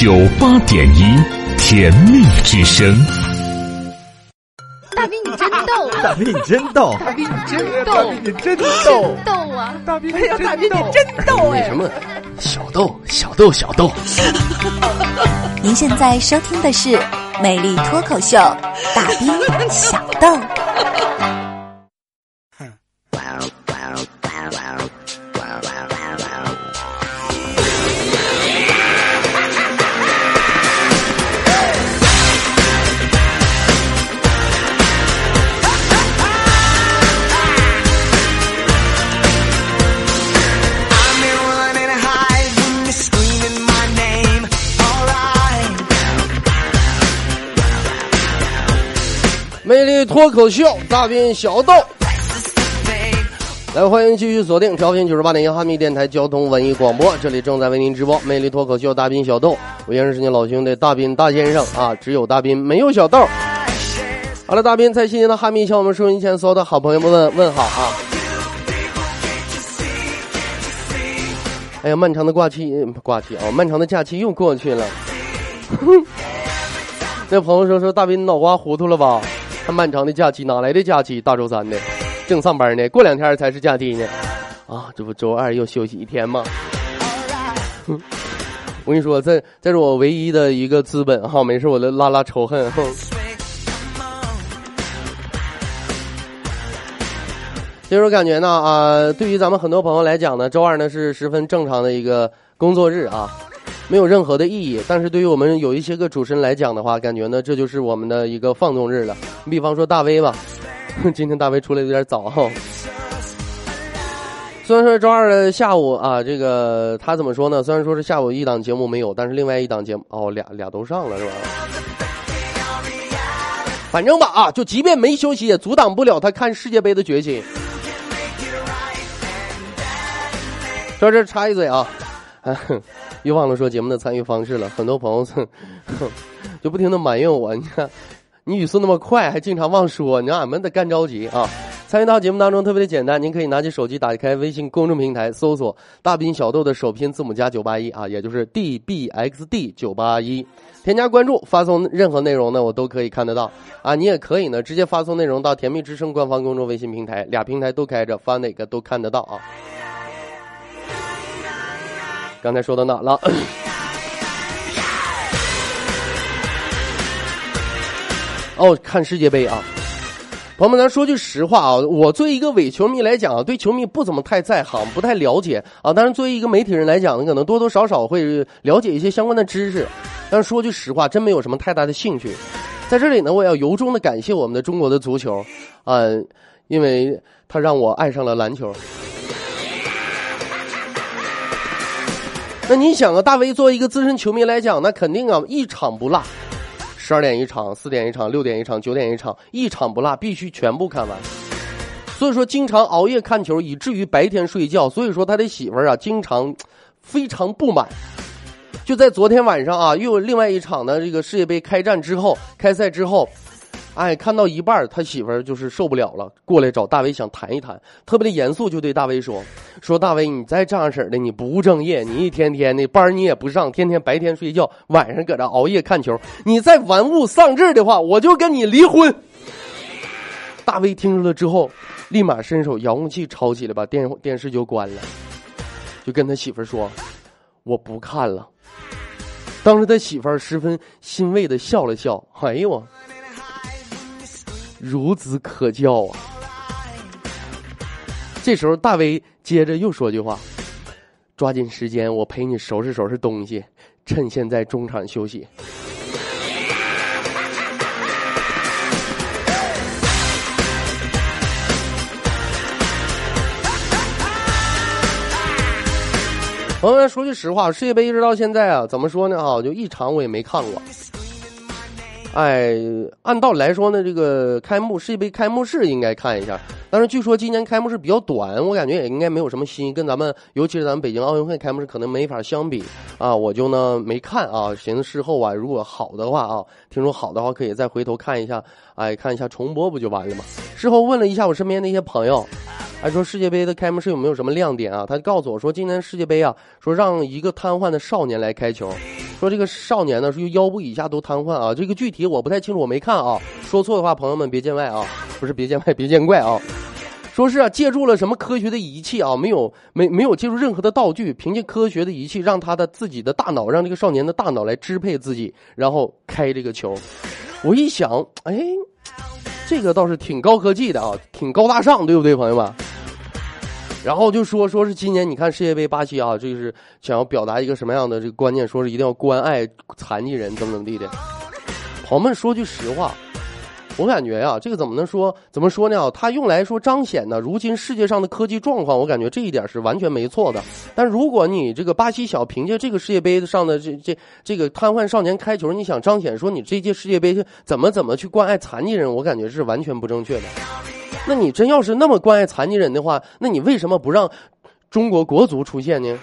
九八点一甜蜜之声。大兵你真逗，大兵你真逗，大兵你真逗，大兵你真逗，逗啊！大兵哎呀，大兵你真逗哎！什么小豆小豆小豆？您现在收听的是《美丽脱口秀》，大兵小豆。脱口秀，大兵小豆。来，欢迎继续锁定调频九十八点一哈密电台交通文艺广播，这里正在为您直播魅力脱口秀大兵小豆，我依然是您老兄弟大兵大先生啊，只有大兵没有小豆。好了，大兵在新年的哈密向我们收音前所有的好朋友们问问好啊！哎呀，漫长的挂期挂期啊，漫长的假期又过去了。那朋友说说大兵脑瓜糊涂了吧？漫长的假期哪来的假期？大周三的，正上班呢，过两天才是假期呢。啊，这不周二又休息一天吗？我跟你说，这这是我唯一的一个资本哈，没事我就拉拉仇恨。哼。其实我感觉呢，啊，对于咱们很多朋友来讲呢，周二呢是十分正常的一个工作日啊，没有任何的意义。但是对于我们有一些个主持人来讲的话，感觉呢这就是我们的一个放纵日了。你比方说大威吧，今天大威出来有点早哈。虽然说周二的下午啊，这个他怎么说呢？虽然说是下午一档节目没有，但是另外一档节目哦，俩俩都上了是吧？反正吧啊，就即便没休息，也阻挡不了他看世界杯的决心。说这插一嘴啊，又忘了说节目的参与方式了。很多朋友就不停的埋怨我，你看你语速那么快，还经常忘说，你让俺们得干着急啊。参与到节目当中特别的简单，您可以拿起手机打开微信公众平台，搜索“大兵小豆”的首拼字母加九八一啊，也就是 D B X D 九八一，添加关注，发送任何内容呢，我都可以看得到啊。你也可以呢，直接发送内容到“甜蜜之声”官方公众微信平台，俩平台都开着，发哪个都看得到啊。刚才说到哪了？哦，看世界杯啊！朋友们，咱说句实话啊，我作为一个伪球迷来讲啊，对球迷不怎么太在行，不太了解啊。但是作为一个媒体人来讲呢，可能多多少少会了解一些相关的知识。但是说句实话，真没有什么太大的兴趣。在这里呢，我要由衷的感谢我们的中国的足球，啊，因为他让我爱上了篮球。那你想啊，大威作为一个资深球迷来讲，那肯定啊一场不落，十二点一场，四点一场，六点一场，九点一场，一场不落，必须全部看完。所以说，经常熬夜看球，以至于白天睡觉。所以说，他的媳妇儿啊，经常非常不满。就在昨天晚上啊，又有另外一场呢，这个世界杯开战之后，开赛之后。哎，看到一半，他媳妇儿就是受不了了，过来找大威想谈一谈，特别的严肃，就对大威说：“说大威，你再这样式的，你不务正业，你一天天的班你也不上，天天白天睡觉，晚上搁这熬夜看球，你再玩物丧志的话，我就跟你离婚。”大威听说了之后，立马伸手遥控器抄起来，把电电视就关了，就跟他媳妇儿说：“我不看了。”当时他媳妇儿十分欣慰的笑了笑，哎呦我。孺子可教啊！这时候，大威接着又说句话：“抓紧时间，我陪你收拾收拾东西，趁现在中场休息。”朋友们，说句实话，世界杯一直到现在啊，怎么说呢？啊，就一场我也没看过。哎，按道理来说呢，这个开幕世界杯开幕式应该看一下，但是据说今年开幕式比较短，我感觉也应该没有什么新，跟咱们尤其是咱们北京奥运会开幕式可能没法相比啊，我就呢没看啊，寻思事后啊，如果好的话啊，听说好的话可以再回头看一下，哎，看一下重播不就完了吗？事后问了一下我身边那些朋友，还说世界杯的开幕式有没有什么亮点啊？他告诉我说，今年世界杯啊，说让一个瘫痪的少年来开球。说这个少年呢是腰部以下都瘫痪啊，这个具体我不太清楚，我没看啊。说错的话，朋友们别见外啊，不是别见外，别见怪啊。说是啊，借助了什么科学的仪器啊？没有，没没有借助任何的道具，凭借科学的仪器，让他的自己的大脑，让这个少年的大脑来支配自己，然后开这个球。我一想，哎，这个倒是挺高科技的啊，挺高大上，对不对，朋友们？然后就说说是今年你看世界杯巴西啊，这是想要表达一个什么样的这个观念？说是一定要关爱残疾人，怎么怎么地的。朋友们说句实话，我感觉呀，这个怎么能说？怎么说呢？它用来说彰显呢，如今世界上的科技状况，我感觉这一点是完全没错的。但如果你这个巴西小凭借这个世界杯上的这这这个瘫痪少年开球，你想彰显说你这届世界杯怎么怎么去关爱残疾人，我感觉是完全不正确的。那你真要是那么关爱残疾人的话，那你为什么不让中国国足出现呢？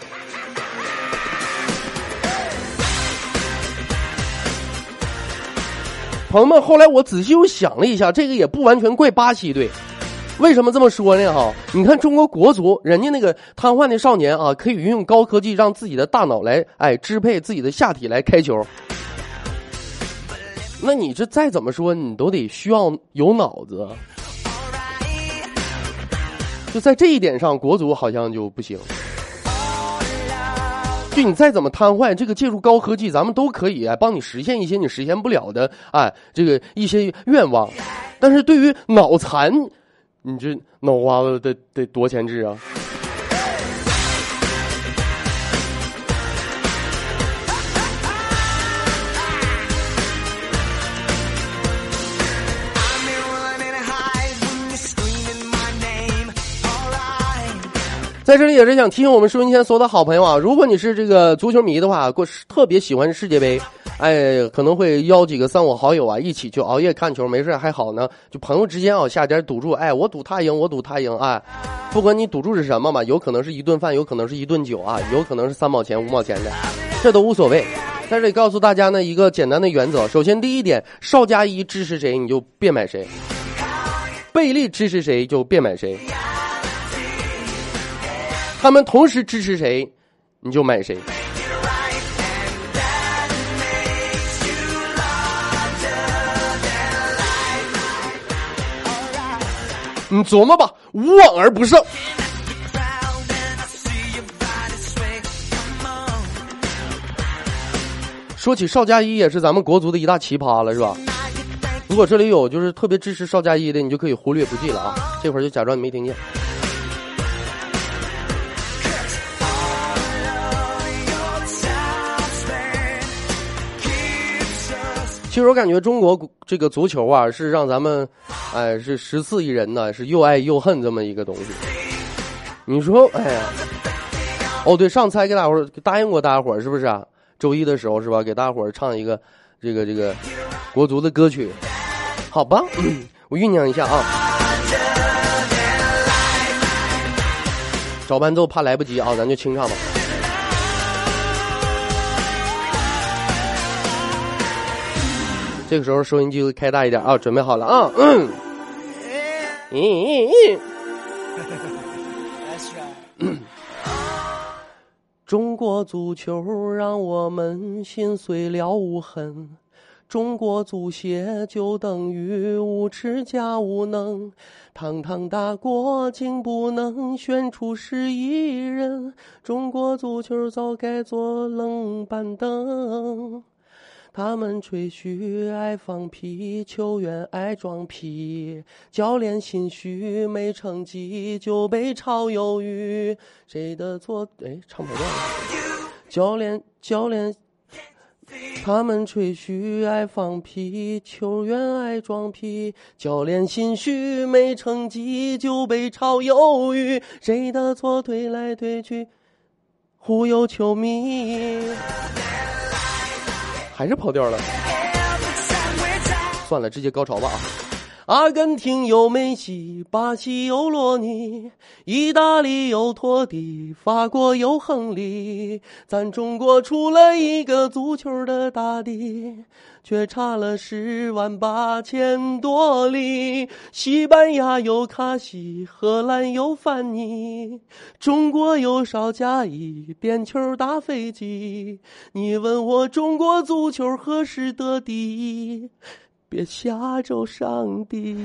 朋友们，后来我仔细又想了一下，这个也不完全怪巴西队。为什么这么说呢？哈，你看中国国足，人家那个瘫痪的少年啊，可以运用高科技让自己的大脑来哎支配自己的下体来开球。那你这再怎么说，你都得需要有脑子。就在这一点上，国足好像就不行。你再怎么瘫痪，这个借助高科技，咱们都可以啊帮你实现一些你实现不了的啊这个一些愿望。但是对于脑残，你这脑瓜子得得多钱治啊？在这里也是想提醒我们收音机前所有的好朋友啊，如果你是这个足球迷的话，过特别喜欢世界杯，哎，可能会邀几个三五好友啊一起去熬夜看球，没事还好呢。就朋友之间啊下点赌注，哎，我赌他赢，我赌他赢，哎，不管你赌注是什么嘛，有可能是一顿饭，有可能是一顿酒啊，有可能是三毛钱五毛钱的，这都无所谓。在这里告诉大家呢一个简单的原则，首先第一点，邵佳一支持谁你就别买谁，贝利支持谁就别买谁。他们同时支持谁，你就买谁。你琢磨吧，无往而不胜。说起邵佳一，也是咱们国足的一大奇葩了，是吧？如果这里有就是特别支持邵佳一的，你就可以忽略不计了啊！这会儿就假装你没听见。其实我感觉中国这个足球啊，是让咱们，哎，是十四亿人呢，是又爱又恨这么一个东西。你说，哎呀，哦对，上次还给大伙儿答应过大伙儿，是不是啊？周一的时候是吧？给大伙儿唱一个这个这个国足的歌曲，好吧？我酝酿一下啊。找伴奏怕来不及啊，咱就清唱吧。这个时候收音机会开大一点啊，准备好了啊，嗯，嗯，中国足球让我们心碎了无痕，中国足协就等于无耻加无能，堂堂大国竟不能选出十一人，中国足球早该坐冷板凳。他们吹嘘爱放屁，球员爱装屁，教练心虚，没成绩就被炒鱿鱼，谁的错？哎，唱跑调了。教练，教练，他们吹嘘爱放屁，球员爱装屁，教练心虚，没成绩就被炒鱿鱼，谁的错？推来推去，忽悠球迷。还是跑调了，算了，直接高潮吧啊！阿根廷有梅西，巴西有罗尼，意大利有托蒂，法国有亨利，咱中国出了一个足球的大帝，却差了十万八千多里。西班牙有卡西，荷兰有范尼，中国有邵佳一，点球打飞机。你问我中国足球何时得第一？别吓着上帝。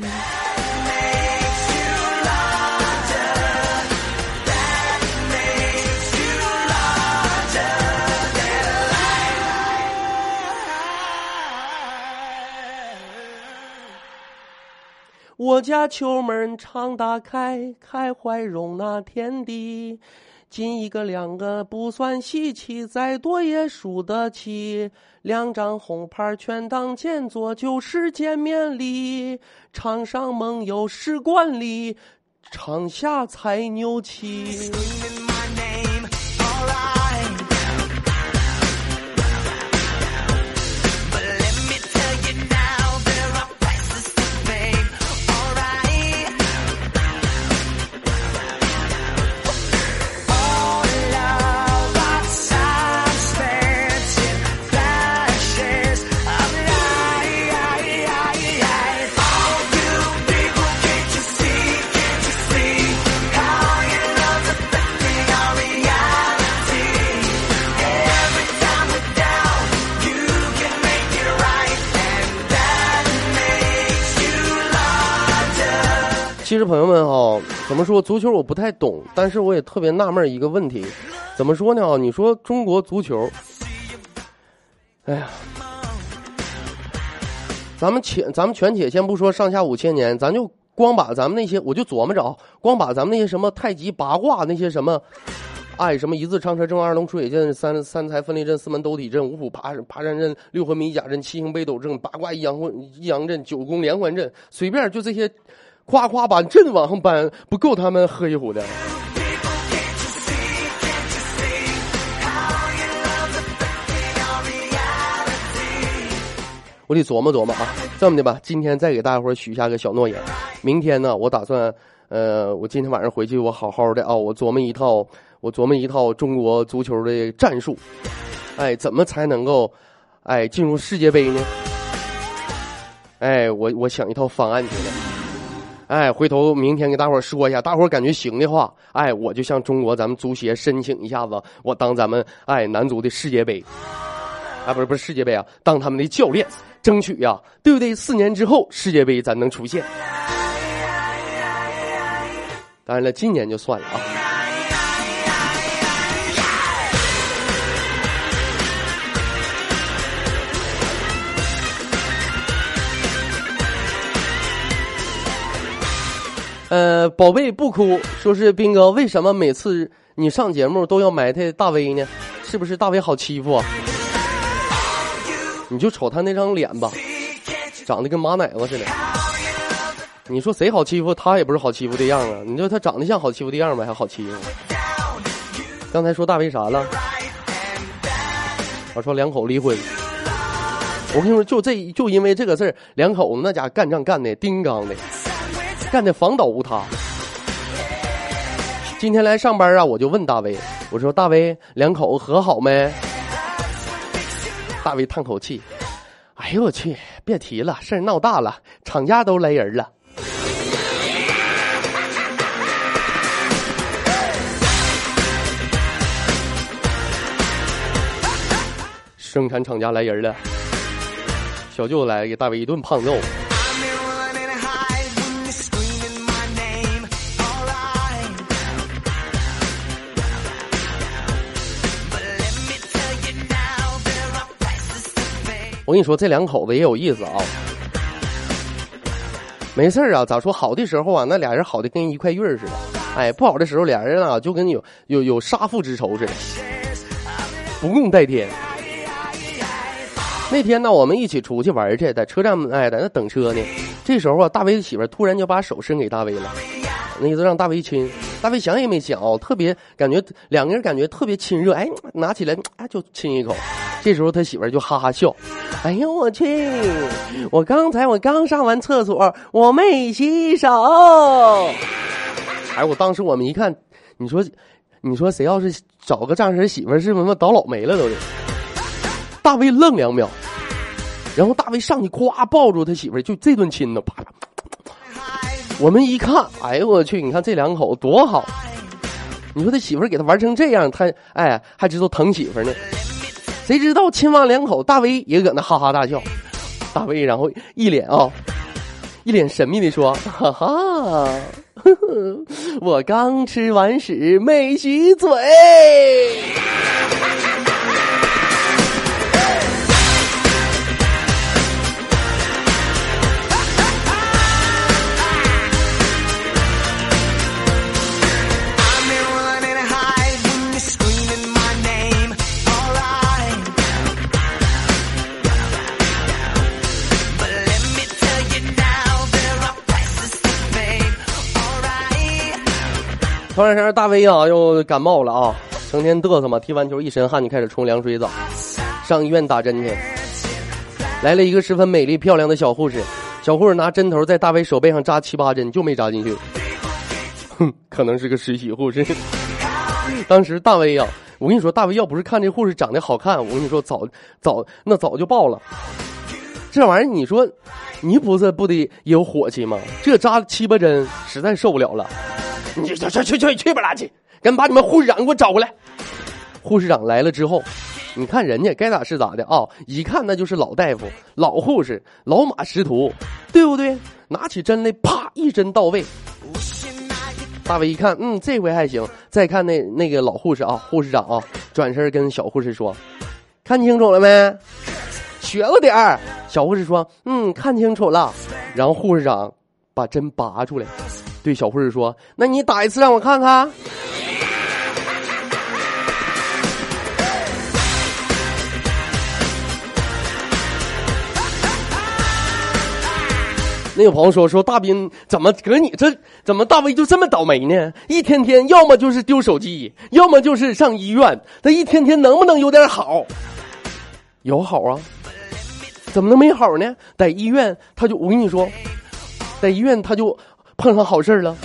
我家球门常打开，开怀容纳天地。进一个两个不算稀奇，再多也输得起。两张红牌全当前做，就是见面礼。场上梦游是惯例，场下才牛气。其实朋友们哈、怎么说足球我不太懂，但是我也特别纳闷一个问题，怎么说呢？你说中国足球，哎呀，咱们且咱们全且先不说上下五千年，咱就光把咱们那些，我就琢磨着，光把咱们那些什么太极八卦那些什么。哎，什么一字长蛇阵、二龙出水阵、三三才分离阵、四门兜底阵、五虎爬爬山阵、六合迷甲阵、七星北斗阵、八卦一阳一阳阵、九宫连环阵，随便就这些，夸夸把阵往上搬，不够他们喝一壶的。我得琢磨琢磨啊，这么的吧，今天再给大家伙许下个小诺言，明天呢，我打算，呃，我今天晚上回去，我好好的啊，我琢磨一套，我琢磨一套中国足球的战术，哎，怎么才能够，哎，进入世界杯呢？哎，我我想一套方案去了，哎，回头明天给大伙说一下，大伙感觉行的话，哎，我就向中国咱们足协申请一下子，我当咱们哎男足的世界杯。啊，不是不是世界杯啊，当他们的教练，争取呀、对不对？四年之后世界杯咱能出现。当然了，今年就算了啊。呃，宝贝不哭，说是斌哥，为什么每次你上节目都要埋汰大威呢？是不是大威好欺负啊？你就瞅他那张脸吧，长得跟马奶子似的。你说谁好欺负？他也不是好欺负的样啊。你说他长得像好欺负的样吗？还好欺负？刚才说大威啥了？我说两口离婚。我跟你说，就这就因为这个事儿，两口子那家干仗干的叮当的，干的房倒屋塌。今天来上班啊，我就问大威，我说大威，两口子和好没？大威叹口气：“哎呦我去，别提了，事儿闹大了，厂家都来人了。”生产厂家来人了，小舅子来给大威一顿胖揍。我跟你说，这两口子也有意思啊。没事儿啊，咋说好的时候啊，那俩人好的跟一块玉儿似的；哎，不好的时候，俩人啊就跟有有有杀父之仇似的，不共戴天。那天呢，我们一起出去玩去，在车站哎，在那等车呢。这时候啊，大威的媳妇儿突然就把手伸给大威了，那意思让大威亲。大威想也没想哦，特别感觉两个人感觉特别亲热，哎，拿起来哎就亲一口。这时候他媳妇儿就哈哈笑，哎呦我去！我刚才我刚上完厕所，我没洗手。哎，我当时我们一看，你说，你说谁要是找个这样式媳妇儿，是他妈倒老霉了都得。大卫愣两秒，然后大卫上去夸抱住他媳妇儿，就这顿亲呢，啪啪。我们一看，哎呦我去！你看这两口多好。你说他媳妇儿给他玩成这样，他哎还知道疼媳妇儿呢。谁知道亲完两口，大威也搁那哈哈大笑。大威然后一脸啊、一脸神秘的说：“哈哈，我刚吃完屎没洗嘴。”突然间，大威啊又感冒了啊，成天嘚瑟嘛，踢完球一身汗就开始冲凉水澡，上医院打针去。来了一个十分美丽漂亮的小护士，小护士拿针头在大威手背上扎七八针，就没扎进去。哼，可能是个实习护士。当时大威呀、我跟你说，大威要不是看这护士长得好看，我跟你说早早那早就爆了。这玩意儿，你说你不是不得有火气吗？这扎七八针，实在受不了了。你去去去去去吧啦去！赶紧把你们护士长给我找过来。护士长来了之后，你看人家该咋是咋的啊、一看那就是老大夫、老护士、老马识途，对不对？拿起针来，啪一针到位。大卫一看，嗯，这回还行。再看那那个老护士啊，护士长啊，转身跟小护士说：“看清楚了没？学了点儿。”小护士说：“嗯，看清楚了。”然后护士长把针拔出来，对小护士说：“那你打一次让我看看。”那个朋友说说大斌怎么搁你这怎么大威就这么倒霉呢？一天天要么就是丢手机，要么就是上医院，他一天天能不能有点好？有好啊，怎么能没好呢？在医院他就我跟你说，在医院他就碰上好事儿了。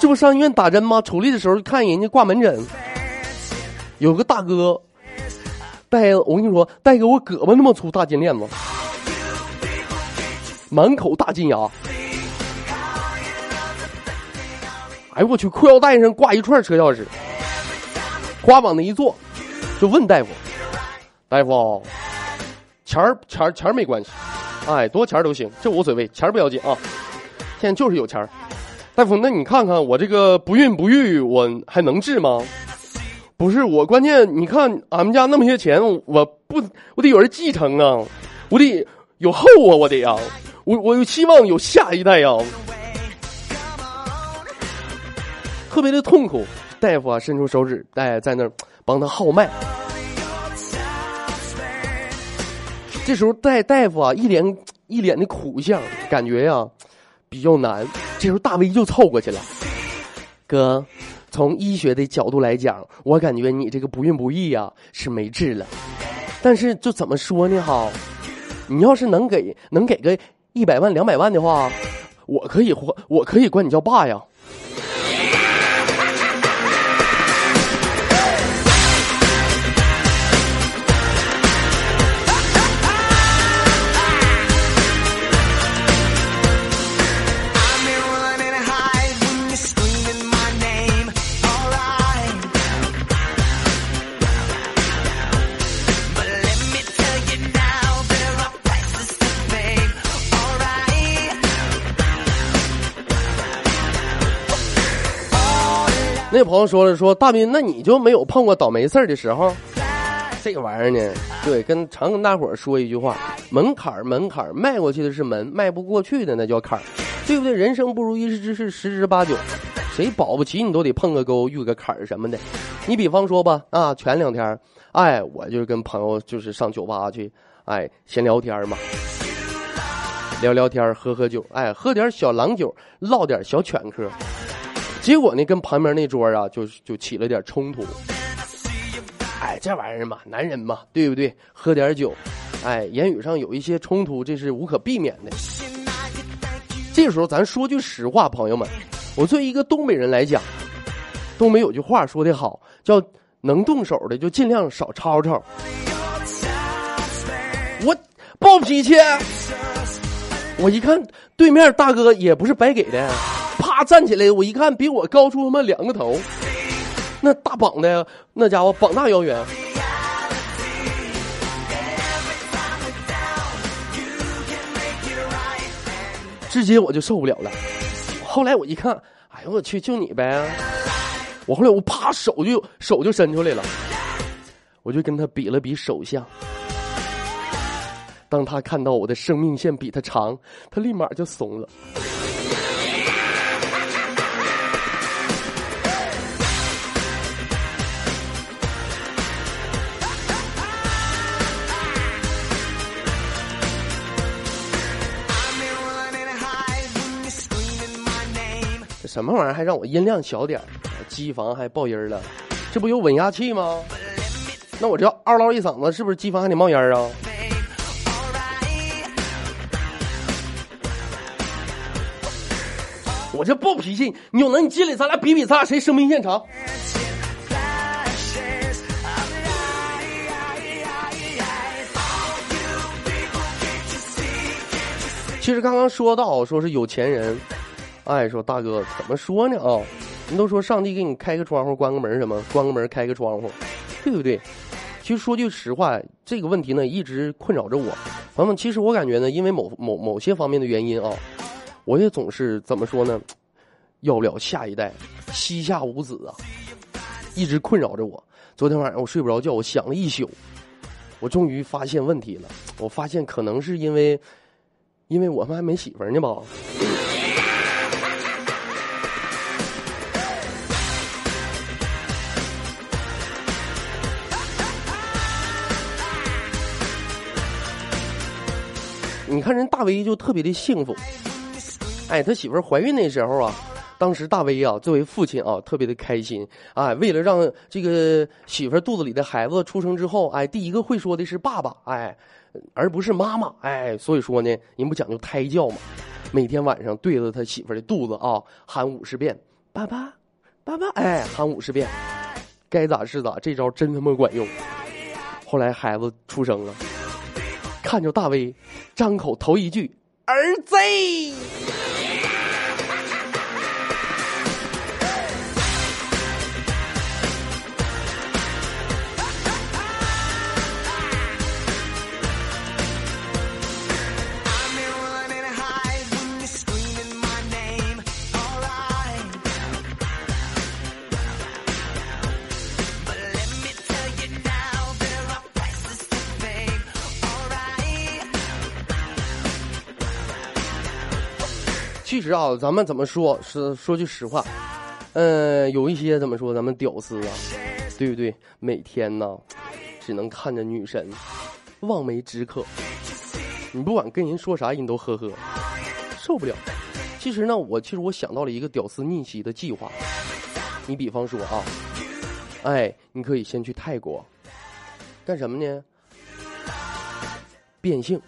这不上医院打针吗？出来的时候看人家挂门诊，有个大哥带我跟你说带给我胳膊那么粗大金链子。满口大金牙，哎呦我去！裤腰带上挂一串车钥匙，夸往那一坐，就问大夫：“大夫，钱儿钱儿钱儿没关系，哎，多钱儿都行，这无所谓，钱儿不要紧啊。现在就是有钱儿。大夫，那你看看我这个不孕不育，我还能治吗？不是我，关键你看俺们家那么些钱，我不我得有人继承啊，我得有后啊，我得呀、我我希望有下一代呀、特别的痛苦。大夫啊，伸出手指，哎，在那儿帮他号脉。这时候大大夫啊，一脸一脸的苦相，感觉呀、比较难。这时候大威就凑过去了，哥，从医学的角度来讲，我感觉你这个不孕不育呀、是没治了。但是就怎么说呢哈，你要是能给能给个一百万两百万的话，我可以活，我可以管你叫爸呀。那朋友说了说大斌，那你就没有碰过倒霉事儿的时候？这个玩意儿呢，对，跟常跟大伙儿说一句话：门槛儿门槛儿，迈过去的是门，迈不过去的那叫坎儿，对不对？人生不如意之事十之八九，谁保不齐你都得碰个沟、遇个坎儿什么的。你比方说吧，啊，前两天，哎，我就跟朋友就是上酒吧去，哎，闲聊天嘛。聊聊天，喝喝酒，哎，喝点小郎酒，唠点小犬嗑。结果呢，跟旁边那桌啊，就就起了点冲突。哎，这玩意儿嘛，男人嘛，对不对？喝点酒，哎，言语上有一些冲突，这是无可避免的。这时候咱说句实话，朋友们，我作为一个东北人来讲，东北有句话说的好，叫能动手的就尽量少吵吵。我暴脾气，我一看对面大哥也不是白给的，他站起来，我一看比我高出他妈两个头，那大膀的那家伙膀大腰圆。直接我就受不了了。后来我一看，哎呦我去，就你呗！我后来我啪手就手就伸出来了，我就跟他比了比手相。当他看到我的生命线比他长，他立马就怂了。什么玩意儿还让我音量小点儿？机房还爆音了，这不有稳压器吗？那我这嗷唠一嗓子，是不是机房还得冒烟啊？我这暴脾气，你有能你进来，咱俩比比，咱俩谁生命线长？其实刚刚说到说是有钱人，哎，说大哥怎么说呢啊？人都说上帝给你开个窗户，关个门什么？关个门，开个窗户，对不对？其实说句实话，这个问题呢一直困扰着我。朋友们，其实我感觉呢，因为某某某些方面的原因啊，我也总是怎么说呢？要不了下一代，膝下无子啊，一直困扰着我。昨天晚上我睡不着觉，我想了一宿，我终于发现问题了。我发现可能是因为，因为我们还没媳妇呢吧。你看人大威就特别的幸福，哎，他媳妇怀孕那时候啊，当时大威啊作为父亲啊特别的开心，哎，为了让这个媳妇肚子里的孩子出生之后，哎，第一个会说的是爸爸，哎，而不是妈妈，哎，所以说呢，人不讲究胎教嘛，每天晚上对着他媳妇的肚子啊喊五十遍爸爸，爸爸，哎，喊五十遍，该咋是咋，这招真他妈管用。后来孩子出生了。看着大威，张口头一句“儿子”，其实啊，咱们怎么说？是说句实话，嗯，有一些怎么说？咱们屌丝啊，对不对？每天呢，只能看着女神，望梅止渴。你不管跟人说啥，人都呵呵，受不了。其实呢，我其实我想到了一个屌丝逆袭的计划。你比方说啊，哎，你可以先去泰国，干什么呢？变性，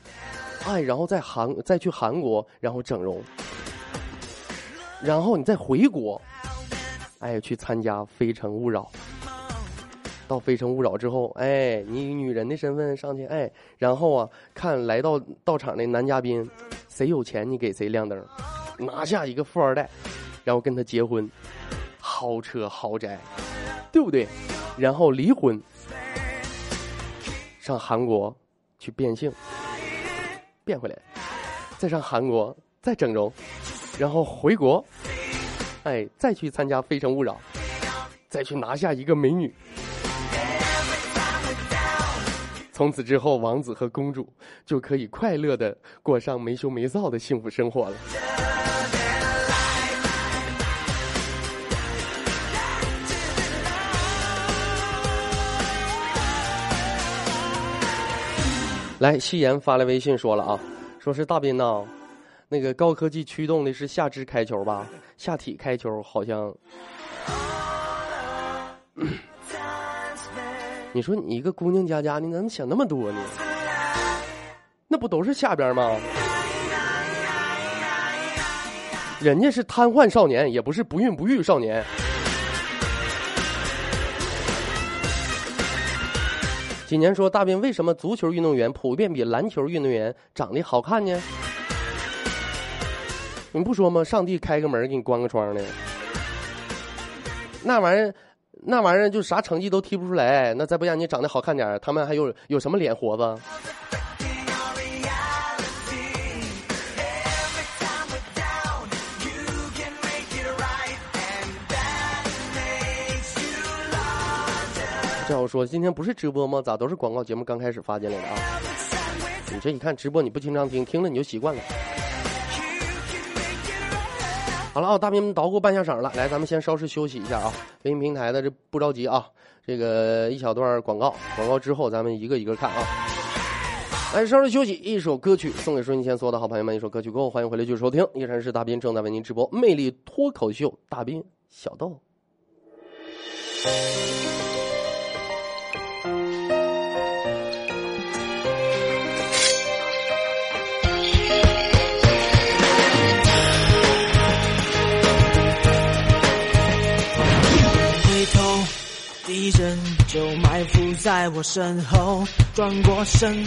哎，然后在韩再去韩国，然后整容。然后你再回国，哎，去参加《非诚勿扰》。到《非诚勿扰》之后，哎，你以女人的身份上去，哎，然后啊，看来到到场的男嘉宾，谁有钱你给谁亮灯，拿下一个富二代，然后跟他结婚，豪车豪宅，对不对？然后离婚，上韩国去变性，变回来，再上韩国再整容。然后回国，哎，再去参加《非诚勿扰》，再去拿下一个美女。从此之后，王子和公主就可以快乐的过上没羞没臊的幸福生活了。来，夕颜发来微信说了啊，说是大斌呐。那个高科技驱动的是下肢开球吧？下体开球好像。你说你一个姑娘家家，你怎么想那么多呢？那不都是下边吗？人家是瘫痪少年，也不是不孕不育少年。今年说大兵，为什么足球运动员普遍比篮球运动员长得好看呢？你不说吗？上帝开个门给你关个窗呢，那玩意儿，那玩意儿就啥成绩都踢不出来。那再不让你长得好看点儿，他们还有有什么脸活子？这我说，今天不是直播吗？咋都是广告节目刚开始发进来的啊？你这一看直播你不经常听，听了你就习惯了。好了啊，大兵们捣鼓半下晌了，来，咱们先稍事休息一下啊。微信平台的这不着急啊，这个一小段广告，广告之后咱们一个一个看啊。来，稍事休息，一首歌曲送给收音机前所有的好朋友们，一首歌曲过后，欢迎回来继续收听，依然是大兵正在为您直播《魅力脱口秀》，大兵小豆。敌人就埋伏在我身后，转过身，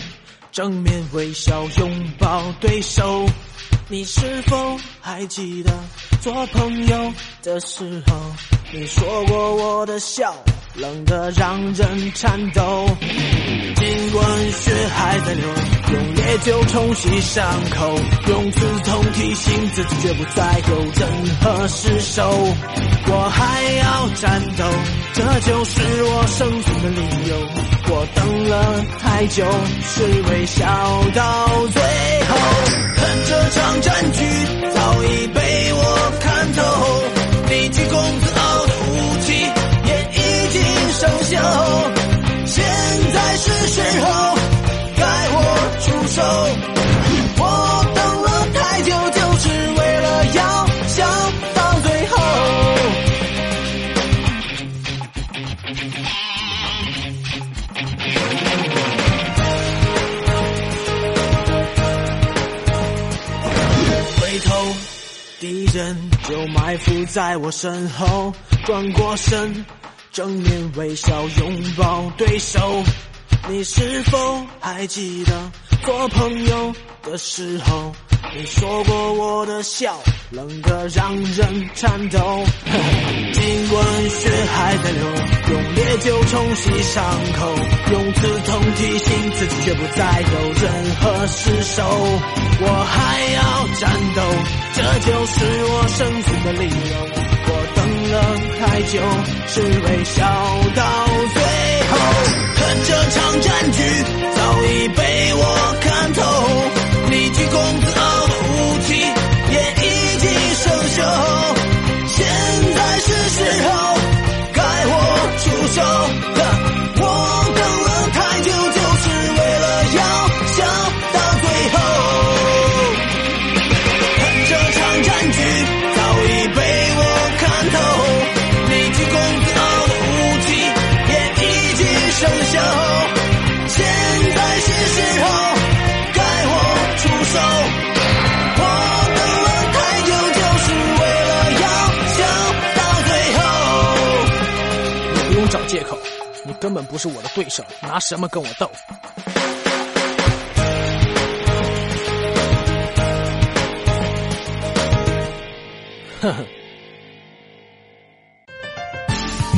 正面微笑拥抱对手。你是否还记得做朋友的时候，你说过我的笑冷得让人颤抖？尽管血还在流，用烈酒冲洗伤口，用刺痛提醒自己绝不再有任何失手。我还要战斗，这就是我生存的理由。我等了太久，是微笑到最后。看这场战局早已被我看透，你举公自傲的武器也已经生锈。是时候该我出手，我等了太久，就是为了要笑到最后。回头，敌人就埋伏在我身后，转过身，正面微笑拥抱对手。你是否还记得做朋友的时候，你说过我的笑冷得让人颤抖？尽管血还在流，用烈酒冲洗伤口，用刺痛提醒自己，绝不再有任何失手。我还要战斗，这就是我生存的理由。我等了太久，是微笑到最后。这场战局早已被我看透，你举公自傲的武器也已经生锈。现在是时候该我出手，你根本不是我的对手，拿什么跟我斗？呵呵。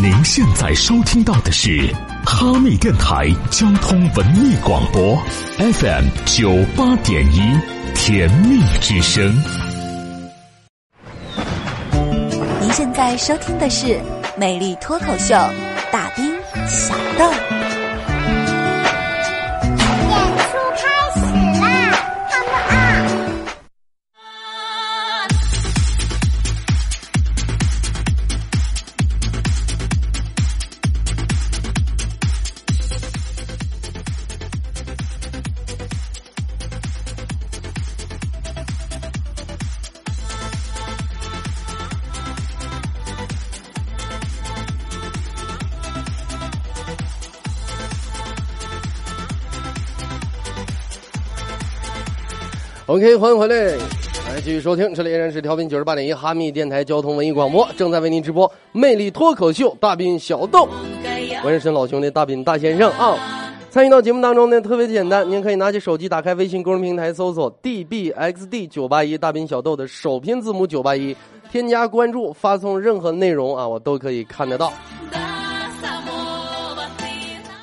您现在收听到的是哈密电台交通文艺广播，FM 九八点一，甜蜜之声。您现在收听的是《美丽脱口秀》，大兵小 OK，欢迎回来，来继续收听，这里依然是调频九十八点一哈密电台交通文艺广播，正在为您直播魅力脱口秀大斌小豆，我是老兄弟大斌大先生啊。参与到节目当中呢，特别简单，您可以拿起手机，打开微信公众平台，搜索 dbxd 九八一大斌小豆的首拼字母九八一，添加关注，发送任何内容啊，我都可以看得到。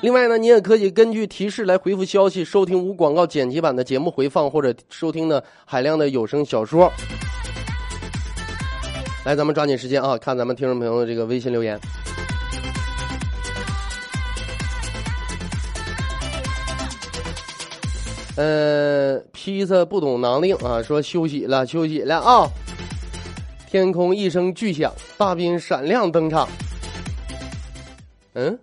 另外呢，你也可以根据提示来回复消息，收听无广告剪辑版的节目回放，或者收听的海量的有声小说。来，咱们抓紧时间啊，看咱们听众朋友的这个微信留言。呃，披萨不懂囊令啊，说休息了，休息了啊。天空一声巨响，大兵闪亮登场。嗯。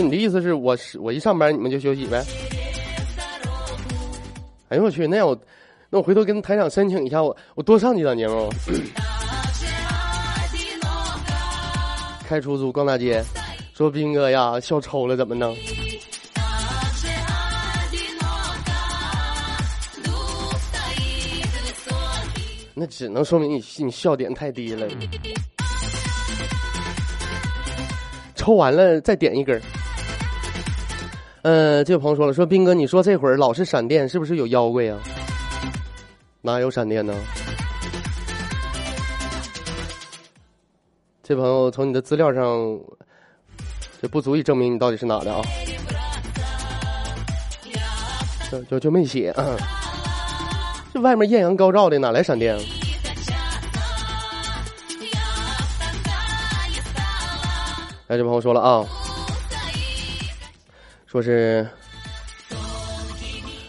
你的意思是我是我一上班你们就休息呗？哎呦我去，那我那我回头跟台长申请一下，我我多上几档节目。开出租逛大街，说斌哥呀笑抽了怎么弄？那只能说明你你笑点太低了。抽完了再点一根。呃，这位朋友说了，说斌哥，你说这会儿老是闪电，是不是有妖怪呀？哪有闪电呢？这朋友从你的资料上，这不足以证明你到底是哪的啊？就就就没写啊，这外面艳阳高照的，哪来闪电啊？哎，这朋友说了啊。说是，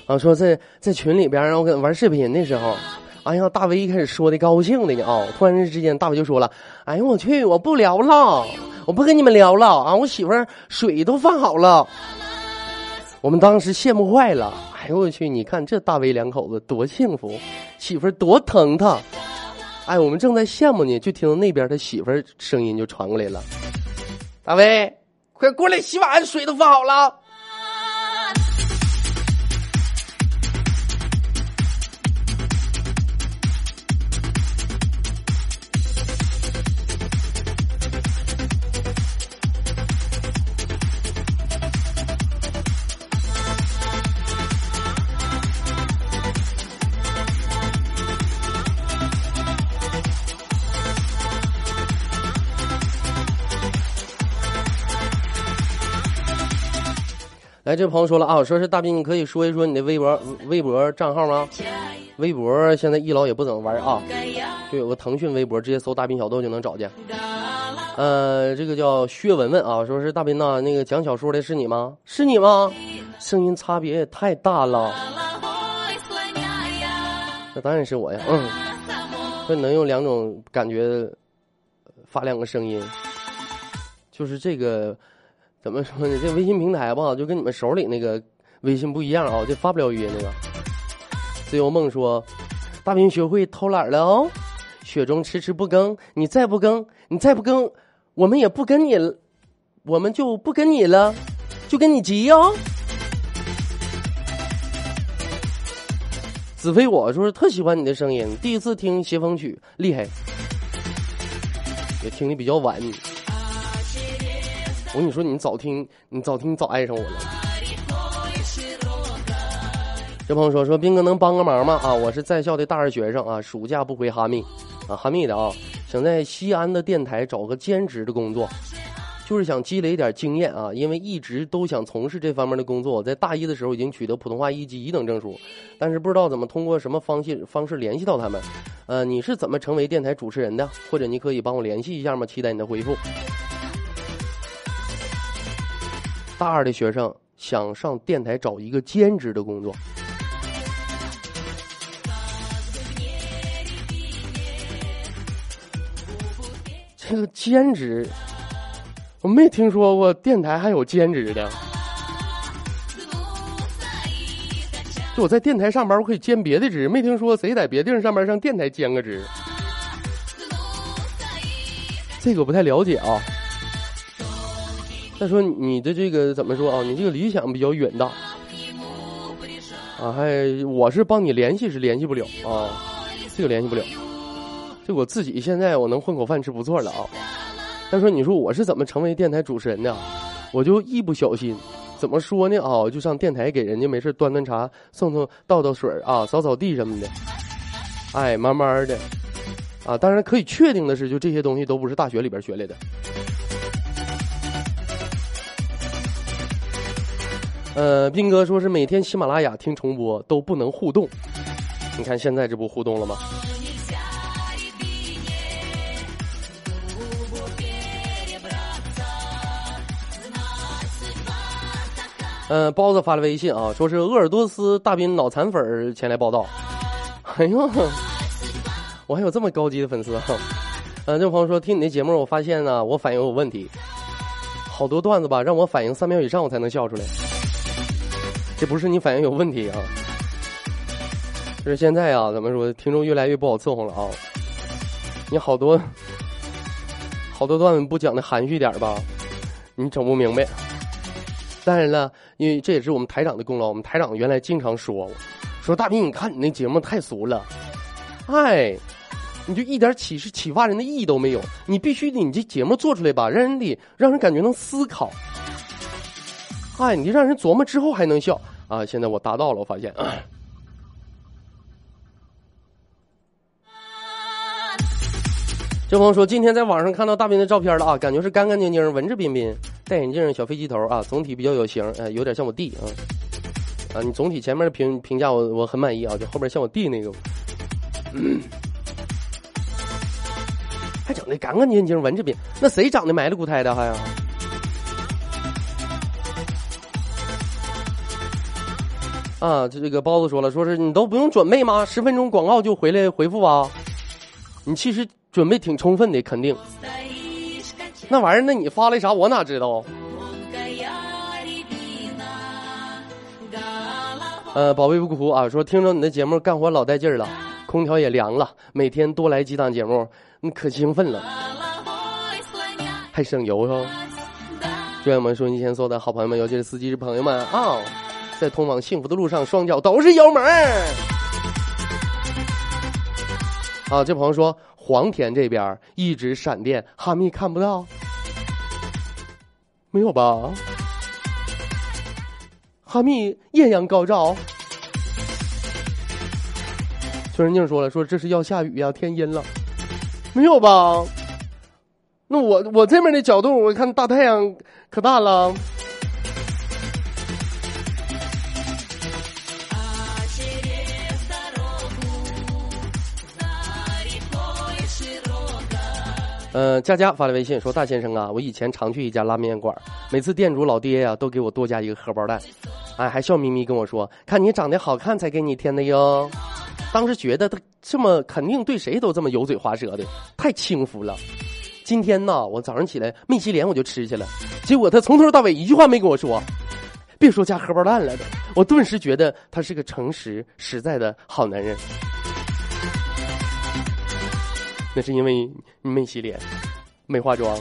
啊，说在在群里边，然后跟玩视频的时候，哎呀，大威一开始说的高兴的呢啊，突然之间大威就说了，哎呀，我去，我不聊了，我不跟你们聊了啊，我媳妇儿水都放好了。我们当时羡慕坏了，哎呦我去，你看这大威两口子多幸福，媳妇儿多疼他。哎，我们正在羡慕呢，就听到那边他媳妇儿声音就传过来了，大威，快过来洗碗，水都放好了。哎，这朋友说了啊，说是大兵，你可以说一说你的微博微博账号吗？微博现在一老也不怎么玩啊，就有个腾讯微博，直接搜“大兵小豆”就能找见。呃，这个叫薛文文啊，说是大兵呐，那个讲小说的是你吗？是你吗？声音差别也太大了。那当然是我呀，嗯，这能用两种感觉发两个声音，就是这个。怎么说呢？这微信平台吧，就跟你们手里那个微信不一样啊，就发不了语音那个。自由梦说：“大兵学会偷懒了哦，雪中迟迟不更，你再不更，你再不更，我们也不跟你了，我们就不跟你了，就跟你急哦。”子飞，我说特喜欢你的声音，第一次听斜风曲，厉害，也听的比较晚。我跟你说，你早听，你早听，早爱上我了。这朋友说说，斌哥能帮个忙吗？啊，我是在校的大二学生啊，暑假不回哈密，啊，哈密的啊，想在西安的电台找个兼职的工作，就是想积累点经验啊，因为一直都想从事这方面的工作。在大一的时候已经取得普通话一级一等证书，但是不知道怎么通过什么方式方式联系到他们。呃，你是怎么成为电台主持人的？或者你可以帮我联系一下吗？期待你的回复。大二的学生想上电台找一个兼职的工作，这个兼职我没听说过电台还有兼职的。就我在电台上班，我可以兼别的职，没听说谁在别地儿上班上电台兼个职。这个不太了解啊。再说你的这个怎么说啊？你这个理想比较远大啊，还我是帮你联系是联系不了啊，这个联系不了。就我自己现在我能混口饭吃不错了啊。再说你说我是怎么成为电台主持人的？我就一不小心，怎么说呢啊？就上电台给人家没事端端茶、送送倒倒水啊、扫扫地什么的。哎，慢慢的啊，当然可以确定的是，就这些东西都不是大学里边学来的。呃，斌哥说是每天喜马拉雅听重播都不能互动，你看现在这不互动了吗？嗯，包子发了微信啊，说是鄂尔多斯大兵脑残粉前来报道。哎呦，我还有这么高级的粉丝哈！嗯，这位朋友说听你那节目，我发现呢，我反应有问题，好多段子吧，让我反应三秒以上我才能笑出来。这不是你反应有问题啊，就是现在啊，怎么说，听众越来越不好伺候了啊！你好多好多段子不讲的含蓄点吧，你整不明白。当然了，因为这也是我们台长的功劳。我们台长原来经常说，说大兵，你看你那节目太俗了，哎，你就一点启示、启发人的意义都没有。你必须得你这节目做出来吧，让人得让人感觉能思考。哎，你让人琢磨之后还能笑啊！现在我达到了，我发现。这朋友说，今天在网上看到大兵的照片了啊，感觉是干干净净、文质彬彬，戴眼镜、小飞机头啊，总体比较有型，哎，有点像我弟啊。啊，你总体前面的评评价我我很满意啊，就后边像我弟那个，还整的干干净净、文质彬，那谁长得埋了骨胎的还呀？啊，这这个包子说了，说是你都不用准备吗？十分钟广告就回来回复啊？你其实。准备挺充分的，肯定。那玩意儿，那你发来啥？我哪知道？呃，宝贝不哭啊，说听着你的节目干活老带劲儿了，空调也凉了，每天多来几档节目，你可兴奋了，还省油是吧？祝我们收音机前所有的好朋友们，尤其是司机朋友们啊，在通往幸福的路上，双脚都是油门啊，这朋友说。黄田这边一直闪电，哈密看不到，没有吧？哈密艳阳高照。崔仁静说了，说这是要下雨呀，天阴了，没有吧？那我我这边的角度，我看大太阳可大了。呃，佳佳发来微信说：“大先生啊，我以前常去一家拉面馆，每次店主老爹呀都给我多加一个荷包蛋，哎，还笑眯眯跟我说，看你长得好看才给你添的哟。当时觉得他这么肯定对谁都这么油嘴滑舌的，太轻浮了。今天呢，我早上起来没洗脸我就吃去了，结果他从头到尾一句话没跟我说，别说加荷包蛋了的，我顿时觉得他是个诚实实在的好男人。”那是因为没洗脸，没化妆。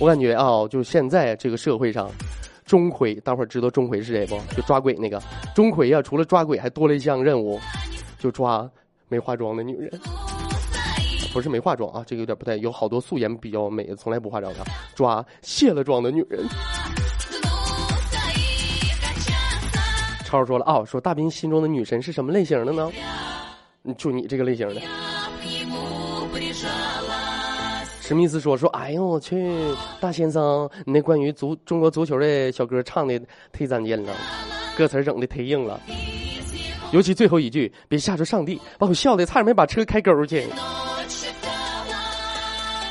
我感觉啊，就现在这个社会上，钟馗，大伙儿知道钟馗是谁不？就抓鬼那个钟馗呀。除了抓鬼，还多了一项任务，就抓没化妆的女人。不是没化妆啊，这个有点不太。有好多素颜比较美的，从来不化妆的，抓卸了妆的女人。超说了啊，说大兵心中的女神是什么类型的呢？就你这个类型的。史密斯说：“说，哎呦我去，大先生，你那关于足中国足球的小歌唱的忒 zan 贱了，歌词整的忒硬了，尤其最后一句，别吓着上帝，把我笑的差点没把车开沟去。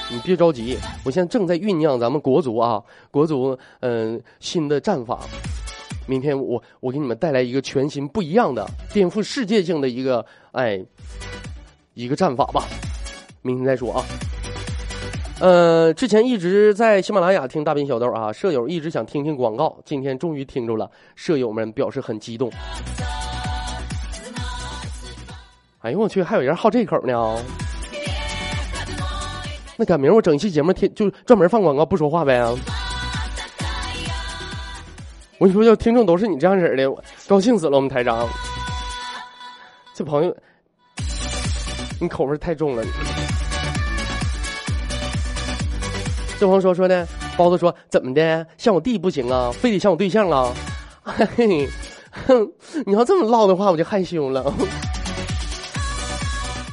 你别着急，我现在正在酝酿咱们国足啊，国足嗯新的战法，明天我我给你们带来一个全新不一样的、颠覆世界性的一个哎一个战法吧，明天再说啊。”呃，之前一直在喜马拉雅听大兵小豆啊，舍友一直想听听广告，今天终于听着了，舍友们表示很激动。哎呦我去，还有人好这口呢！那赶明儿我整一期节目，天就专门放广告不说话呗。我跟你说，要听众都是你这样式的，我高兴死了。我们台长，这朋友，你口味太重了。你这朋友说说的，包子说怎么的，像我弟不行啊，非得像我对象啊。嘿嘿，哼，你要这么唠的话，我就害羞了。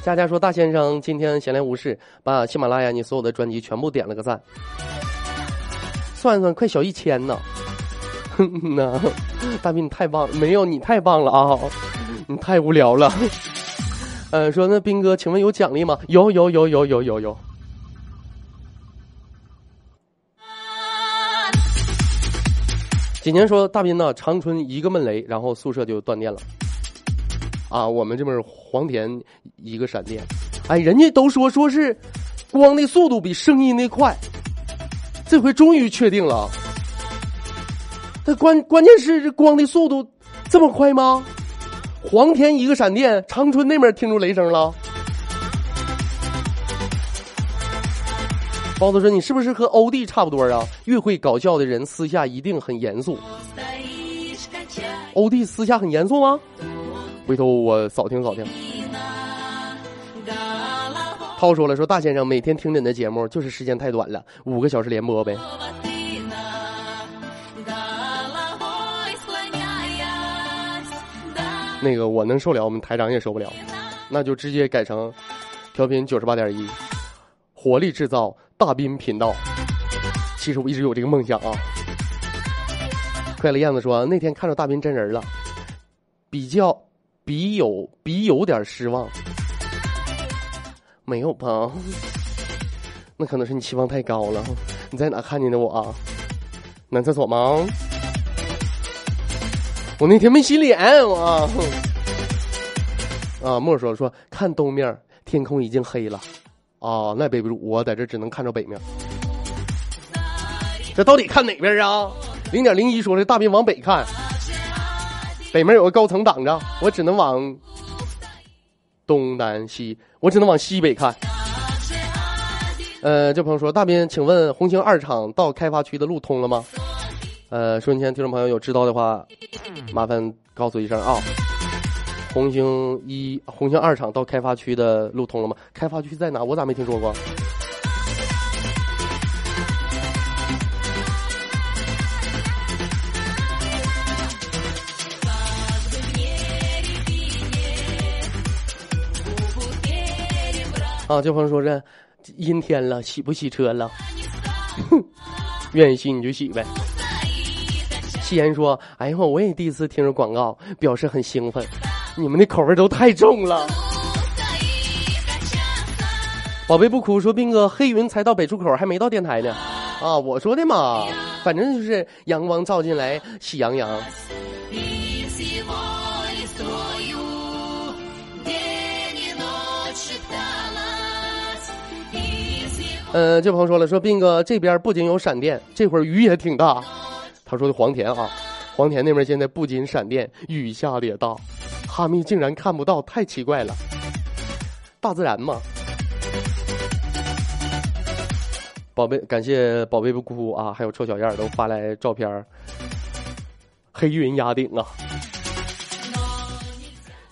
佳佳说：“大先生今天闲来无事，把喜马拉雅你所有的专辑全部点了个赞，算算快小一千呢。”哼呐，大斌你太棒了，没有你太棒了啊！你太无聊了。呃，说那斌哥，请问有奖励吗？有有有有有有有。几年说大斌呢，长春一个闷雷，然后宿舍就断电了。啊，我们这边黄田一个闪电，哎，人家都说说是光的速度比声音的快，这回终于确定了。但关关键是这光的速度这么快吗？黄田一个闪电，长春那边听出雷声了。包子说：“你是不是和欧弟差不多啊？越会搞笑的人，私下一定很严肃。欧弟私下很严肃吗？回头我扫听扫听。”涛说了：“说大先生每天听你的节目，就是时间太短了，五个小时连播呗。”那个我能受了，我们台长也受不了，那就直接改成调频九十八点一，活力制造大斌频道。其实我一直有这个梦想啊。快乐燕子说那天看着大斌真人了，比较比有比有点失望，没有吧？那可能是你期望太高了。你在哪看见的我啊？男厕所吗？我那天没洗脸，我啊，莫说说看东面天空已经黑了，啊，那背不住，我在这只能看着北面。这到底看哪边啊？零点零一说的大兵往北看，北面有个高层挡着，我只能往东南西，我只能往西北看。呃，这朋友说大兵，请问红星二厂到开发区的路通了吗？呃，收音前听众朋友有知道的话，麻烦告诉一声啊。红星一、红星二厂到开发区的路通了吗？开发区在哪？我咋没听说过？啊，这朋友说这阴天了，洗不洗车了？哼，愿意洗你就洗呗。夕颜说：“哎呀，我也第一次听着广告，表示很兴奋。你们的口味都太重了。”宝贝不哭说：“斌哥，黑云才到北出口，还没到电台呢。”啊，我说的嘛，反正就是阳光照进来，喜洋洋。呃，这朋友说了，说斌哥这边不仅有闪电，这会儿雨也挺大。他说的黄田啊，黄田那边现在不仅闪电，雨下的也大，哈密竟然看不到，太奇怪了。大自然嘛。宝贝，感谢宝贝不哭啊，还有臭小燕都发来照片黑云压顶啊，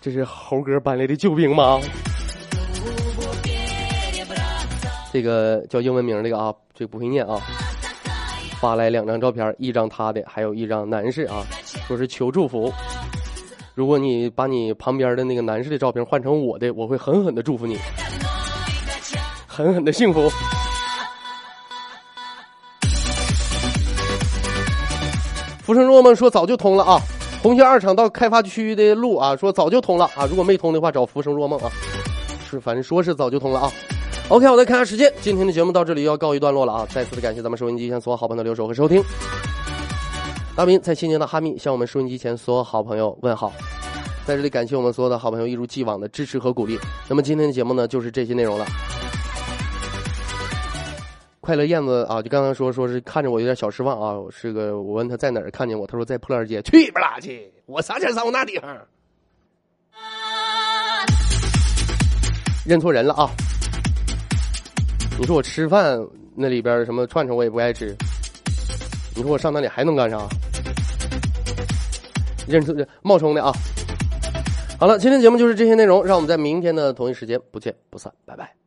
这是猴哥搬来的救兵吗？这个叫英文名这个啊，这个不会念啊。发来两张照片，一张他的，还有一张男士啊，说是求祝福。如果你把你旁边的那个男士的照片换成我的，我会狠狠的祝福你，狠狠的幸福。浮生若梦说早就通了啊，红星二厂到开发区的路啊，说早就通了啊，如果没通的话找浮生若梦啊，是反正说是早就通了啊。OK，我再看下时间，今天的节目到这里要告一段落了啊！再次的感谢咱们收音机前所有好朋友的留守和收听。大明在新年的哈密向我们收音机前所有好朋友问好，在这里感谢我们所有的好朋友一如既往的支持和鼓励。那么今天的节目呢，就是这些内容了。快乐燕子啊，就刚刚说说是看着我有点小失望啊，是个我问他在哪儿看见我，他说在破烂街，去不拉去，我啥前上过那地方？认错人了啊！你说我吃饭那里边什么串串我也不爱吃，你说我上那里还能干啥？认出冒充的啊。好了，今天节目就是这些内容，让我们在明天的同一时间不见不散，拜拜。